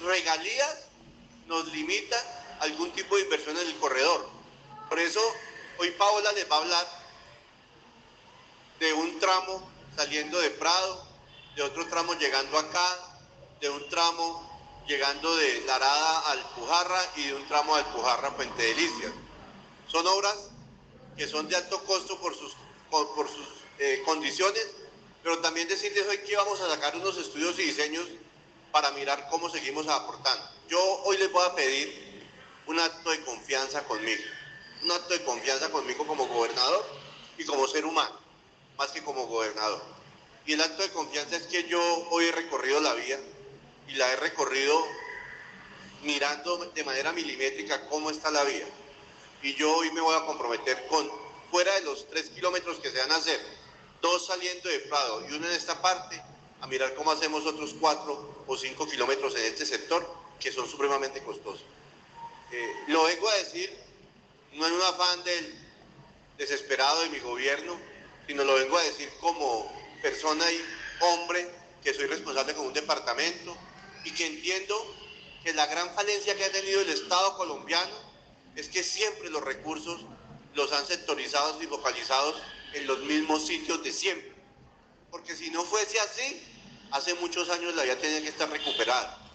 regalías nos limita algún tipo de inversión en el corredor. Por eso hoy Paola les va a hablar de un tramo saliendo de Prado, de otro tramo llegando acá, de un tramo llegando de Larada al Pujarra y de un tramo al Pujarra Puente Delicias. Son obras que son de alto costo por sus, por, sus eh, condiciones, pero también decirles hoy que vamos a sacar unos estudios y diseños para mirar cómo seguimos aportando. Yo hoy les voy a pedir un acto de confianza conmigo, un acto de confianza conmigo como gobernador y como ser humano, más que como gobernador. Y el acto de confianza es que yo hoy he recorrido la vía y la he recorrido mirando de manera milimétrica cómo está la vía. Y yo hoy me voy a comprometer con, fuera de los tres kilómetros que se van a hacer, dos saliendo de Prado y uno en esta parte, a mirar cómo hacemos otros cuatro o cinco kilómetros en este sector que son supremamente costosos. Eh, lo vengo a decir no en un afán del desesperado de mi gobierno, sino lo vengo a decir como persona y hombre que soy responsable con un departamento y que entiendo que la gran falencia que ha tenido el Estado colombiano es que siempre los recursos los han sectorizados y focalizados en los mismos sitios de siempre. Porque si no fuese así, hace muchos años la vía tenía que estar recuperada.